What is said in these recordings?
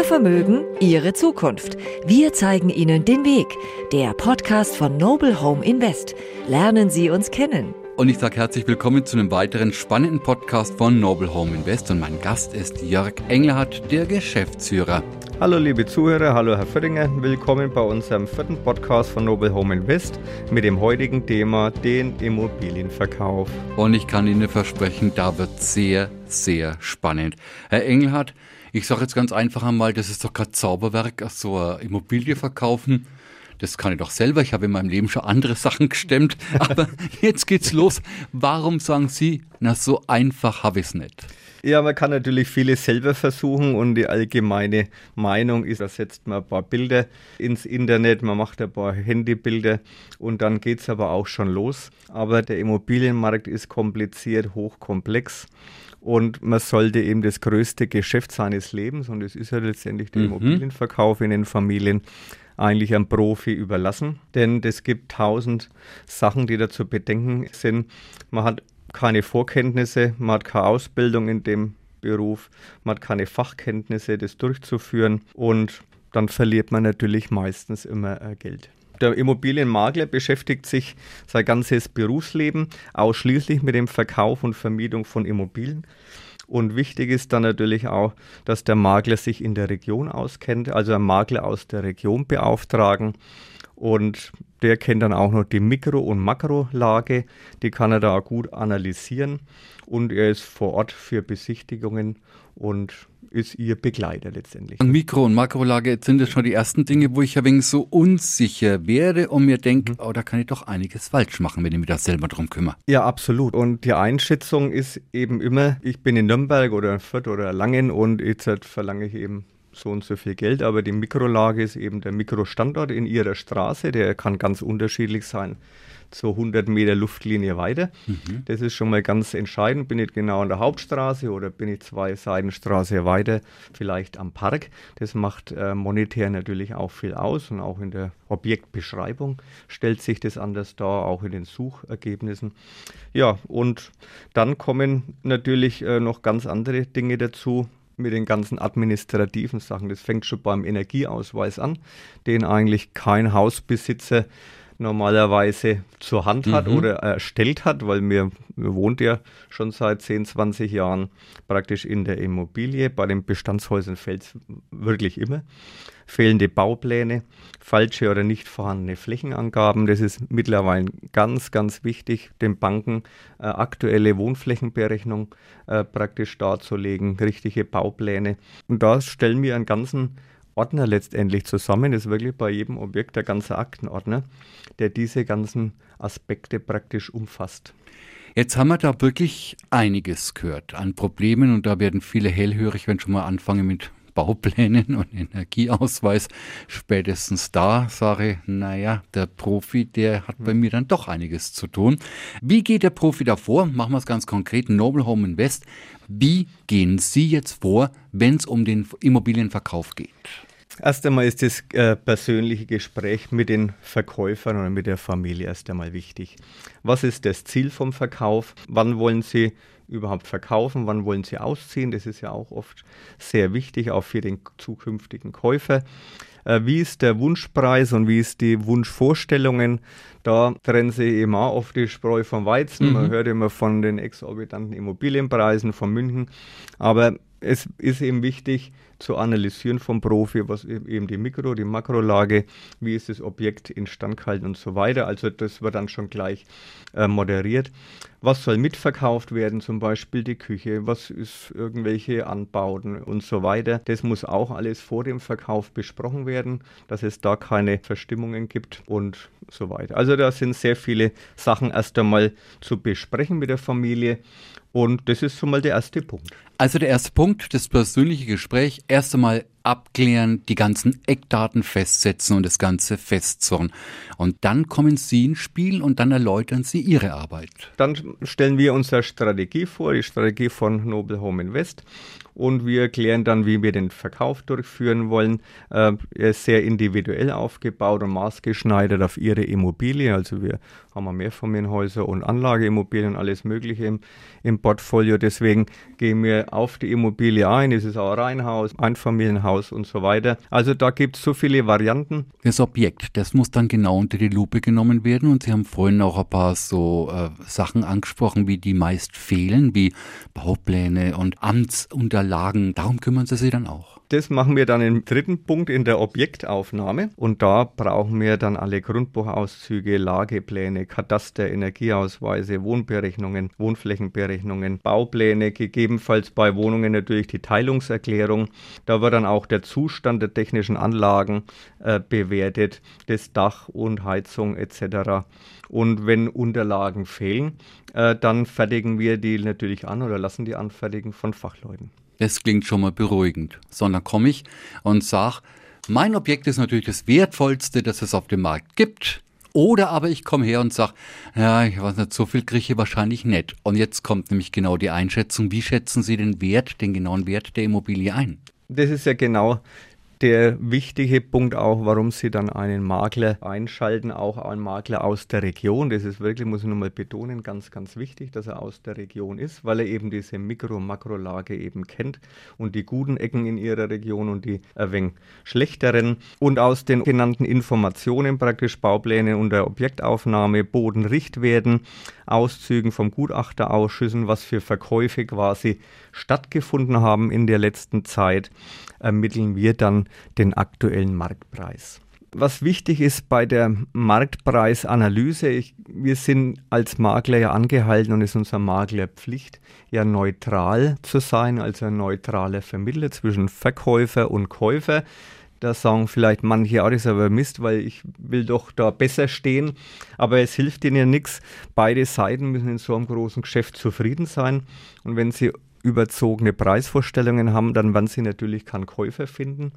Ihr Vermögen, Ihre Zukunft. Wir zeigen Ihnen den Weg. Der Podcast von Noble Home Invest. Lernen Sie uns kennen. Und ich sage herzlich willkommen zu einem weiteren spannenden Podcast von Noble Home Invest. Und mein Gast ist Jörg Engelhardt, der Geschäftsführer. Hallo liebe Zuhörer, hallo Herr Föttinger, willkommen bei unserem vierten Podcast von Noble Home Invest mit dem heutigen Thema den Immobilienverkauf. Und ich kann Ihnen versprechen, da wird sehr, sehr spannend. Herr Engelhardt, ich sage jetzt ganz einfach einmal, das ist doch kein Zauberwerk, so eine Immobilie verkaufen. Das kann ich doch selber. Ich habe in meinem Leben schon andere Sachen gestemmt. Aber jetzt geht's los. Warum sagen Sie, na, so einfach habe ich es nicht? Ja, man kann natürlich vieles selber versuchen und die allgemeine Meinung ist, da setzt man ein paar Bilder ins Internet, man macht ein paar Handybilder und dann geht es aber auch schon los. Aber der Immobilienmarkt ist kompliziert, hochkomplex und man sollte eben das größte Geschäft seines Lebens, und es ist ja letztendlich der mhm. Immobilienverkauf in den Familien, eigentlich einem Profi überlassen. Denn es gibt tausend Sachen, die da zu bedenken sind. Man hat keine Vorkenntnisse, man hat keine Ausbildung in dem Beruf, man hat keine Fachkenntnisse, das durchzuführen und dann verliert man natürlich meistens immer äh, Geld. Der Immobilienmakler beschäftigt sich sein ganzes Berufsleben ausschließlich mit dem Verkauf und Vermietung von Immobilien. Und wichtig ist dann natürlich auch, dass der Makler sich in der Region auskennt, also ein Makler aus der Region beauftragen. Und der kennt dann auch noch die Mikro- und Makrolage, die kann er da auch gut analysieren. Und er ist vor Ort für Besichtigungen und ist ihr Begleiter letztendlich. Und Mikro- und Makrolage sind das schon die ersten Dinge, wo ich ein wenig so unsicher wäre und mir denke, mhm. oh, da kann ich doch einiges falsch machen, wenn ich mich da selber drum kümmere. Ja, absolut. Und die Einschätzung ist eben immer, ich bin in Nürnberg oder in Fürth oder Langen und jetzt verlange ich eben so und so viel Geld, aber die Mikrolage ist eben der Mikrostandort in ihrer Straße, der kann ganz unterschiedlich sein so 100 Meter Luftlinie weiter. Mhm. Das ist schon mal ganz entscheidend. Bin ich genau an der Hauptstraße oder bin ich zwei Seitenstraße weiter, vielleicht am Park. Das macht äh, monetär natürlich auch viel aus und auch in der Objektbeschreibung stellt sich das anders dar, auch in den Suchergebnissen. Ja, und dann kommen natürlich äh, noch ganz andere Dinge dazu mit den ganzen administrativen Sachen. Das fängt schon beim Energieausweis an, den eigentlich kein Hausbesitzer normalerweise zur Hand hat mhm. oder erstellt hat, weil mir, mir wohnt ja schon seit 10, 20 Jahren praktisch in der Immobilie. Bei den Bestandshäusern fällt es wirklich immer. Fehlende Baupläne, falsche oder nicht vorhandene Flächenangaben. Das ist mittlerweile ganz, ganz wichtig, den Banken äh, aktuelle Wohnflächenberechnung äh, praktisch darzulegen, richtige Baupläne. Und da stellen wir einen ganzen Ordner letztendlich zusammen. Das ist wirklich bei jedem Objekt der ganze Aktenordner, der diese ganzen Aspekte praktisch umfasst. Jetzt haben wir da wirklich einiges gehört an Problemen und da werden viele hellhörig, wenn schon mal anfangen mit Bauplänen und Energieausweis. Spätestens da sage ich, naja, der Profi, der hat bei mir dann doch einiges zu tun. Wie geht der Profi da vor? Machen wir es ganz konkret. Noble Home Invest. Wie gehen Sie jetzt vor, wenn es um den Immobilienverkauf geht? Erst einmal ist das äh, persönliche Gespräch mit den Verkäufern oder mit der Familie erst einmal wichtig. Was ist das Ziel vom Verkauf? Wann wollen Sie überhaupt verkaufen? Wann wollen Sie ausziehen? Das ist ja auch oft sehr wichtig, auch für den zukünftigen Käufer. Äh, wie ist der Wunschpreis und wie ist die Wunschvorstellungen? Da trennen sie eben auch oft die Spreu vom Weizen. Mhm. Man hört immer von den exorbitanten Immobilienpreisen von München. Aber es ist eben wichtig zu analysieren vom Profi, was e-, eben die Mikro-, die Makrolage, wie ist das Objekt instand gehalten und so weiter. Also das wird dann schon gleich äh, moderiert. Was soll mitverkauft werden, zum Beispiel die Küche, was ist irgendwelche Anbauten und so weiter. Das muss auch alles vor dem Verkauf besprochen werden, dass es da keine Verstimmungen gibt und so weiter. Also da sind sehr viele Sachen erst einmal zu besprechen mit der Familie und das ist schon mal der erste Punkt. Also der erste Punkt, das persönliche Gespräch, erst einmal abklären, die ganzen Eckdaten festsetzen und das Ganze festzurren. Und dann kommen Sie ins Spiel und dann erläutern Sie Ihre Arbeit. Dann stellen wir unsere Strategie vor, die Strategie von Noble Home Invest und wir erklären dann, wie wir den Verkauf durchführen wollen. Äh, er ist sehr individuell aufgebaut und maßgeschneidert auf Ihre Immobilie. Also wir haben Mehrfamilienhäuser und Anlageimmobilien, alles Mögliche im, im Portfolio. Deswegen gehen wir auf die Immobilie ein. Es ist auch ein Reihenhaus, Einfamilienhaus und so weiter. Also da gibt es so viele Varianten. Das Objekt, das muss dann genau unter die Lupe genommen werden und Sie haben vorhin auch ein paar so äh, Sachen angesprochen, wie die meist fehlen, wie Baupläne und Amtsunterlagen. Darum kümmern Sie sich dann auch. Das machen wir dann im dritten Punkt in der Objektaufnahme. Und da brauchen wir dann alle Grundbuchauszüge, Lagepläne, Kataster, Energieausweise, Wohnberechnungen, Wohnflächenberechnungen, Baupläne, gegebenenfalls bei Wohnungen natürlich die Teilungserklärung. Da wird dann auch der Zustand der technischen Anlagen äh, bewertet, das Dach und Heizung etc. Und wenn Unterlagen fehlen, äh, dann fertigen wir die natürlich an oder lassen die anfertigen von Fachleuten. Das klingt schon mal beruhigend. Sondern komme ich und sage, mein Objekt ist natürlich das Wertvollste, das es auf dem Markt gibt. Oder aber ich komme her und sage, ja, ich weiß nicht, so viel kriege ich wahrscheinlich nicht. Und jetzt kommt nämlich genau die Einschätzung. Wie schätzen Sie den Wert, den genauen Wert der Immobilie ein? Das ist ja genau der wichtige Punkt auch, warum Sie dann einen Makler einschalten, auch einen Makler aus der Region. Das ist wirklich, muss ich nochmal betonen, ganz, ganz wichtig, dass er aus der Region ist, weil er eben diese Mikro- und Makrolage eben kennt und die guten Ecken in ihrer Region und die ein wenig schlechteren. Und aus den genannten Informationen, praktisch Baupläne und der Objektaufnahme, Bodenrichtwerten, Auszügen vom Gutachterausschüssen, was für Verkäufe quasi stattgefunden haben in der letzten Zeit, ermitteln wir dann den aktuellen Marktpreis. Was wichtig ist bei der Marktpreisanalyse, ich, wir sind als Makler ja angehalten und ist unsere Maklerpflicht, ja neutral zu sein, also ein neutraler Vermittler zwischen Verkäufer und Käufer. Da sagen vielleicht manche, ja, das ist aber Mist, weil ich will doch da besser stehen. Aber es hilft ihnen ja nichts. Beide Seiten müssen in so einem großen Geschäft zufrieden sein. Und wenn sie überzogene Preisvorstellungen haben, dann werden sie natürlich keinen Käufer finden.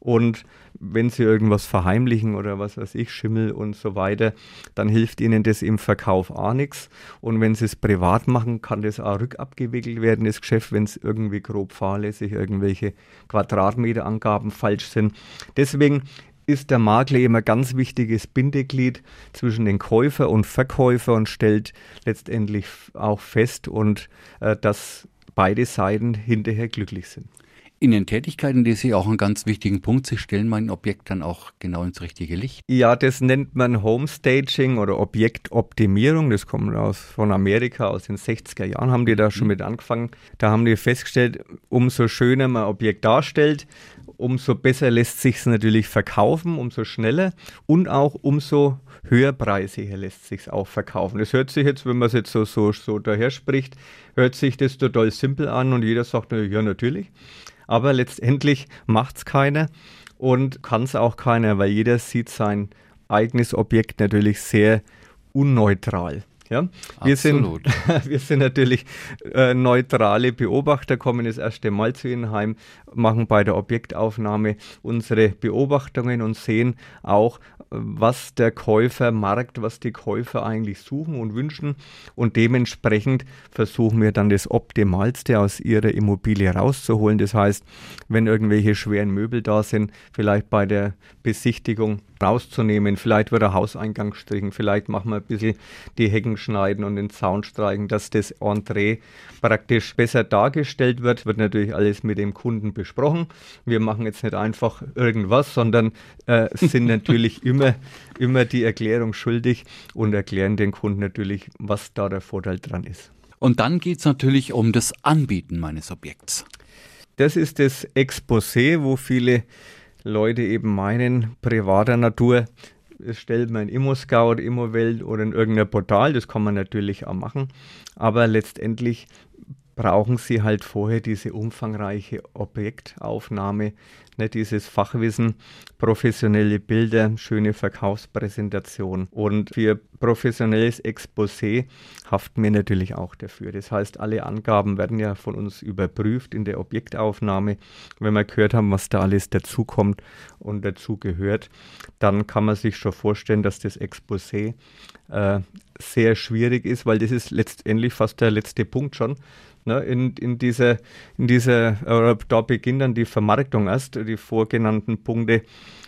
Und wenn sie irgendwas verheimlichen oder was weiß ich, Schimmel und so weiter, dann hilft ihnen das im Verkauf auch nichts. Und wenn sie es privat machen, kann das auch rückabgewickelt werden, das Geschäft, wenn es irgendwie grob fahrlässig irgendwelche Quadratmeterangaben falsch sind. Deswegen ist der Makler immer ganz wichtiges Bindeglied zwischen den Käufer und Verkäufer und stellt letztendlich auch fest und äh, dass beide Seiten hinterher glücklich sind. In den Tätigkeiten lese ich auch einen ganz wichtigen Punkt. Sie stellen mein Objekt dann auch genau ins richtige Licht. Ja, das nennt man Homestaging oder Objektoptimierung. Das kommt aus, von Amerika, aus den 60er Jahren haben die da schon mhm. mit angefangen. Da haben die festgestellt, umso schöner man ein Objekt darstellt, umso besser lässt sich es natürlich verkaufen, umso schneller und auch umso höherpreisiger lässt sich auch verkaufen. Das hört sich jetzt, wenn man es jetzt so, so, so daher spricht, hört sich das total simpel an und jeder sagt, ja, natürlich. Aber letztendlich macht es keiner und kann es auch keiner, weil jeder sieht sein eigenes Objekt natürlich sehr unneutral. Ja, wir, sind, wir sind natürlich äh, neutrale Beobachter, kommen das erste Mal zu Ihnen heim, machen bei der Objektaufnahme unsere Beobachtungen und sehen auch, was der Käufer markt, was die Käufer eigentlich suchen und wünschen. Und dementsprechend versuchen wir dann das Optimalste aus ihrer Immobilie rauszuholen. Das heißt, wenn irgendwelche schweren Möbel da sind, vielleicht bei der Besichtigung rauszunehmen. Vielleicht wird der Hauseingang gestrichen, vielleicht machen wir ein bisschen die Hecken schneiden und den Zaun streichen, dass das Entree praktisch besser dargestellt wird. Wird natürlich alles mit dem Kunden besprochen. Wir machen jetzt nicht einfach irgendwas, sondern äh, sind natürlich immer, immer die Erklärung schuldig und erklären den Kunden natürlich, was da der Vorteil dran ist. Und dann geht es natürlich um das Anbieten meines Objekts. Das ist das Exposé, wo viele Leute eben meinen, privater Natur, stellt man ImmoScout, ImmoWelt oder in irgendein Portal, das kann man natürlich auch machen, aber letztendlich brauchen sie halt vorher diese umfangreiche Objektaufnahme, ne, dieses Fachwissen, professionelle Bilder, schöne Verkaufspräsentation. Und für professionelles Exposé haften wir natürlich auch dafür. Das heißt, alle Angaben werden ja von uns überprüft in der Objektaufnahme. Wenn wir gehört haben, was da alles dazukommt und dazugehört, dann kann man sich schon vorstellen, dass das Exposé äh, sehr schwierig ist, weil das ist letztendlich fast der letzte Punkt schon. Ne, in, in dieser, in dieser, äh, da beginnt dann die Vermarktung erst. Die vorgenannten Punkte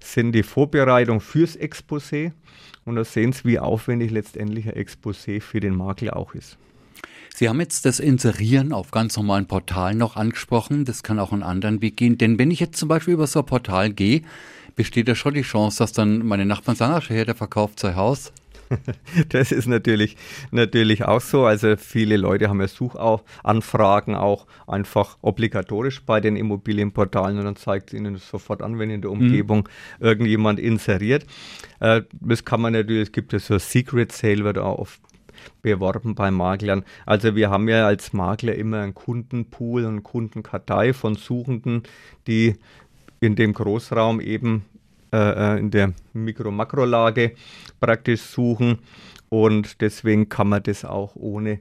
sind die Vorbereitung fürs Exposé und da sehen Sie, wie aufwendig letztendlich ein Exposé für den Makler auch ist. Sie haben jetzt das Inserieren auf ganz normalen Portalen noch angesprochen. Das kann auch einen anderen Weg gehen. Denn wenn ich jetzt zum Beispiel über so ein Portal gehe, besteht da schon die Chance, dass dann meine Nachbarn sagen, ach, der verkauft sein Haus. Das ist natürlich, natürlich auch so. Also viele Leute haben ja Suchanfragen auch einfach obligatorisch bei den Immobilienportalen und dann zeigt es ihnen sofort an, wenn in der mhm. Umgebung mhm. irgendjemand inseriert. Äh, das kann man natürlich, es gibt ja so Secret Sale, wird auch oft beworben bei Maklern. Also wir haben ja als Makler immer einen Kundenpool und Kundenkartei von Suchenden, die in dem Großraum eben äh, äh, in der Mikro-Makro-Lage praktisch suchen. Und deswegen kann man das auch ohne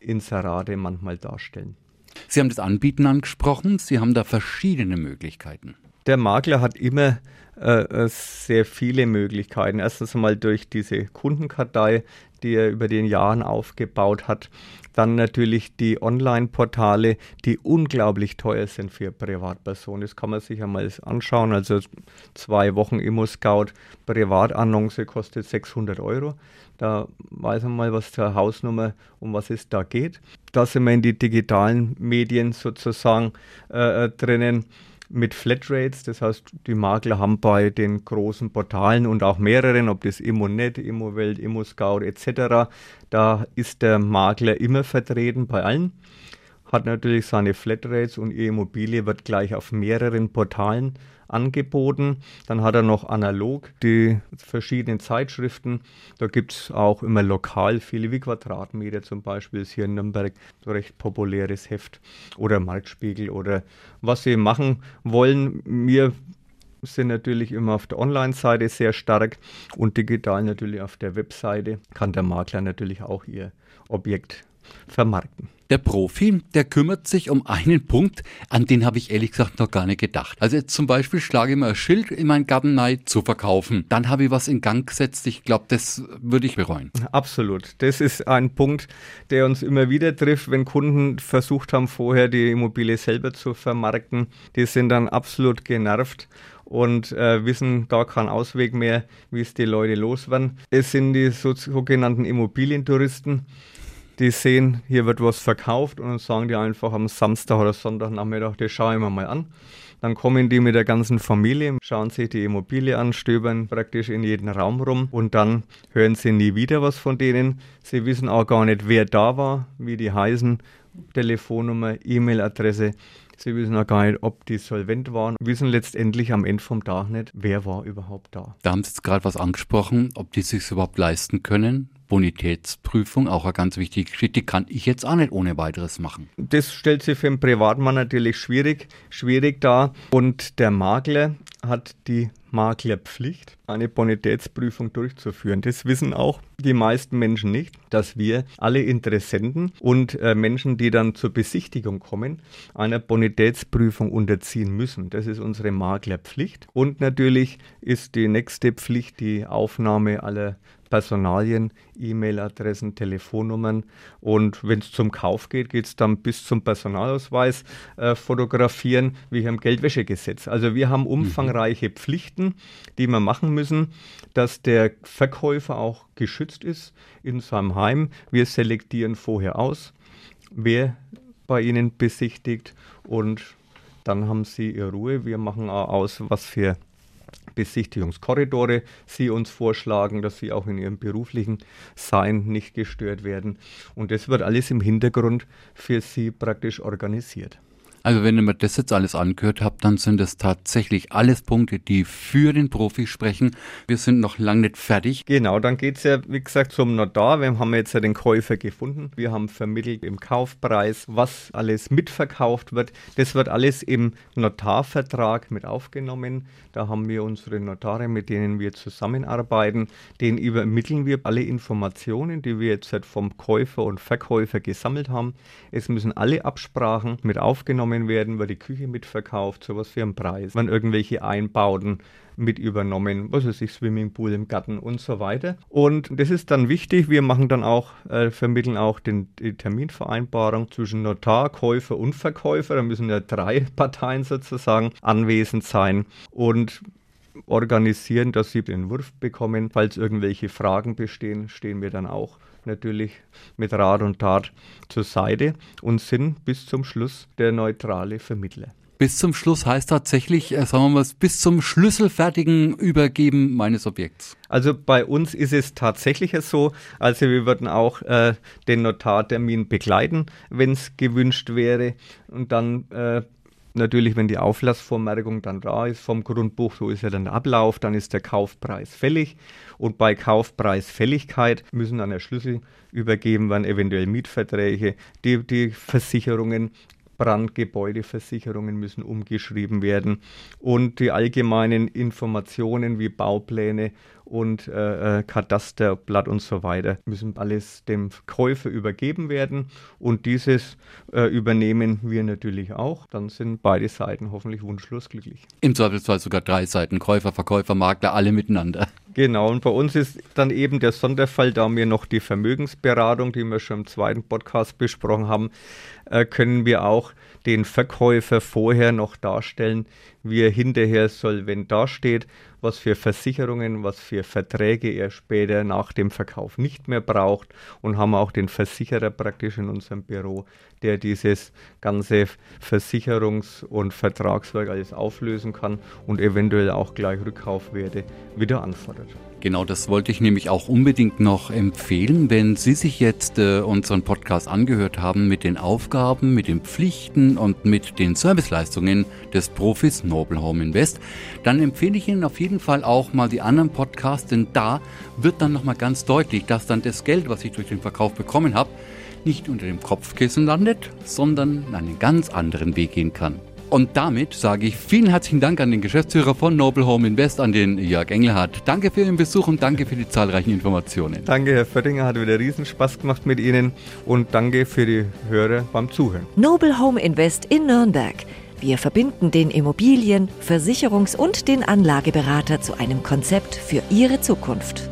Inserate manchmal darstellen. Sie haben das Anbieten angesprochen. Sie haben da verschiedene Möglichkeiten. Der Makler hat immer äh, äh sehr viele Möglichkeiten. Erstens einmal durch diese Kundenkartei, die er über den Jahren aufgebaut hat. Dann natürlich die Online-Portale, die unglaublich teuer sind für Privatpersonen. Das kann man sich einmal anschauen. Also zwei Wochen Immo-Scout Privatannonce kostet 600 Euro. Da weiß man mal, was zur Hausnummer, um was es da geht. Da sind wir in die digitalen Medien sozusagen äh, äh drinnen mit Flatrates. Das heißt, die Makler haben bei den großen Portalen und auch mehreren, ob das Immonet, Immowelt, Immoscout etc., da ist der Makler immer vertreten bei allen. Hat natürlich seine Flatrates und die Immobilie wird gleich auf mehreren Portalen angeboten. Dann hat er noch analog die verschiedenen Zeitschriften. Da gibt es auch immer lokal viele wie Quadratmeter zum Beispiel ist hier in Nürnberg so recht populäres Heft oder Marktspiegel oder was sie machen wollen. Wir sind natürlich immer auf der Online-Seite sehr stark und digital natürlich auf der Webseite kann der Makler natürlich auch ihr Objekt vermarkten. Der Profi, der kümmert sich um einen Punkt, an den habe ich ehrlich gesagt noch gar nicht gedacht. Also jetzt zum Beispiel schlage ich mal ein Schild in meinen Garten rein zu verkaufen. Dann habe ich was in Gang gesetzt. Ich glaube, das würde ich bereuen. Absolut. Das ist ein Punkt, der uns immer wieder trifft, wenn Kunden versucht haben, vorher die Immobilie selber zu vermarkten. Die sind dann absolut genervt und äh, wissen gar keinen Ausweg mehr, wie es die Leute loswerden. Es sind die so, sogenannten Immobilientouristen, die sehen, hier wird was verkauft und dann sagen die einfach am Samstag oder Sonntagnachmittag, das schaue ich mir mal an. Dann kommen die mit der ganzen Familie, schauen sich die Immobilie an, stöbern praktisch in jeden Raum rum und dann hören sie nie wieder was von denen. Sie wissen auch gar nicht, wer da war, wie die heißen, Telefonnummer, E-Mail-Adresse. Sie wissen auch gar nicht, ob die solvent waren, wissen letztendlich am Ende vom Tag nicht, wer war überhaupt da. Da haben Sie jetzt gerade was angesprochen, ob die sich überhaupt leisten können. Bonitätsprüfung, auch ein ganz wichtiger Schritt, die kann ich jetzt auch nicht ohne weiteres machen. Das stellt sich für einen Privatmann natürlich schwierig, schwierig dar. Und der Makler hat die Maklerpflicht, eine Bonitätsprüfung durchzuführen. Das wissen auch die meisten Menschen nicht, dass wir alle Interessenten und äh, Menschen, die dann zur Besichtigung kommen, einer Bonitätsprüfung unterziehen müssen. Das ist unsere Maklerpflicht. Und natürlich ist die nächste Pflicht die Aufnahme aller Personalien, E-Mail-Adressen, Telefonnummern. Und wenn es zum Kauf geht, geht es dann bis zum Personalausweis äh, fotografieren, wie im Geldwäschegesetz. Also wir haben mhm. umfangreiche Pflichten, die wir machen müssen, dass der Verkäufer auch geschützt ist in seinem Heim. Wir selektieren vorher aus, wer bei Ihnen besichtigt und dann haben Sie Ihre Ruhe. Wir machen auch aus, was für Besichtigungskorridore Sie uns vorschlagen, dass Sie auch in Ihrem beruflichen Sein nicht gestört werden. Und das wird alles im Hintergrund für Sie praktisch organisiert. Also wenn ihr mir das jetzt alles angehört habt, dann sind das tatsächlich alles Punkte, die für den Profi sprechen. Wir sind noch lange nicht fertig. Genau, dann geht es ja, wie gesagt, zum Notar. Wir haben jetzt ja den Käufer gefunden. Wir haben vermittelt im Kaufpreis, was alles mitverkauft wird. Das wird alles im Notarvertrag mit aufgenommen. Da haben wir unsere Notare, mit denen wir zusammenarbeiten. Denen übermitteln wir alle Informationen, die wir jetzt vom Käufer und Verkäufer gesammelt haben. Es müssen alle Absprachen mit aufgenommen übernommen werden, wird die Küche mitverkauft, sowas für einen Preis, werden irgendwelche Einbauten mit übernommen, was weiß ich, Swimmingpool im Garten und so weiter. Und das ist dann wichtig, wir machen dann auch, äh, vermitteln auch den, die Terminvereinbarung zwischen Notar, Käufer und Verkäufer. Da müssen ja drei Parteien sozusagen anwesend sein und organisieren, dass sie den Entwurf bekommen. Falls irgendwelche Fragen bestehen, stehen wir dann auch natürlich mit Rat und Tat zur Seite und sind bis zum Schluss der neutrale Vermittler. Bis zum Schluss heißt tatsächlich, äh, sagen wir mal, bis zum schlüsselfertigen Übergeben meines Objekts. Also bei uns ist es tatsächlich so, also wir würden auch äh, den Notartermin begleiten, wenn es gewünscht wäre. Und dann äh, natürlich, wenn die Auflassvormerkung dann da ist vom Grundbuch, so ist ja dann der Ablauf, dann ist der Kaufpreis fällig. Und bei Kaufpreisfälligkeit müssen dann der Schlüssel übergeben werden, eventuell Mietverträge, die, die Versicherungen, Brandgebäudeversicherungen müssen umgeschrieben werden und die allgemeinen Informationen wie Baupläne und äh, äh, Katasterblatt und so weiter müssen alles dem Käufer übergeben werden und dieses äh, übernehmen wir natürlich auch. Dann sind beide Seiten hoffentlich wunschlos glücklich. Im Zweifelsfall sogar drei Seiten, Käufer, Verkäufer, Makler, alle miteinander. Genau, und bei uns ist dann eben der Sonderfall, da wir noch die Vermögensberatung, die wir schon im zweiten Podcast besprochen haben, äh, können wir auch den Verkäufer vorher noch darstellen, wie er hinterher solvent dasteht, was für Versicherungen, was für Verträge er später nach dem Verkauf nicht mehr braucht und haben auch den Versicherer praktisch in unserem Büro, der dieses ganze Versicherungs- und Vertragswerk alles auflösen kann und eventuell auch gleich Rückkaufwerte wieder anfordert. Genau, das wollte ich nämlich auch unbedingt noch empfehlen, wenn Sie sich jetzt äh, unseren Podcast angehört haben mit den Aufgaben, mit den Pflichten und mit den Serviceleistungen des Profis Noble Home Invest, dann empfehle ich Ihnen auf jeden Fall auch mal die anderen Podcasts, denn da wird dann nochmal ganz deutlich, dass dann das Geld, was ich durch den Verkauf bekommen habe, nicht unter dem Kopfkissen landet, sondern einen ganz anderen Weg gehen kann. Und damit sage ich vielen herzlichen Dank an den Geschäftsführer von Noble Home Invest, an den Jörg Engelhardt. Danke für Ihren Besuch und danke für die zahlreichen Informationen. Danke, Herr Föttinger, hat wieder riesen Spaß gemacht mit Ihnen und danke für die Hörer beim Zuhören. Noble Home Invest in Nürnberg. Wir verbinden den Immobilien-, Versicherungs- und den Anlageberater zu einem Konzept für Ihre Zukunft.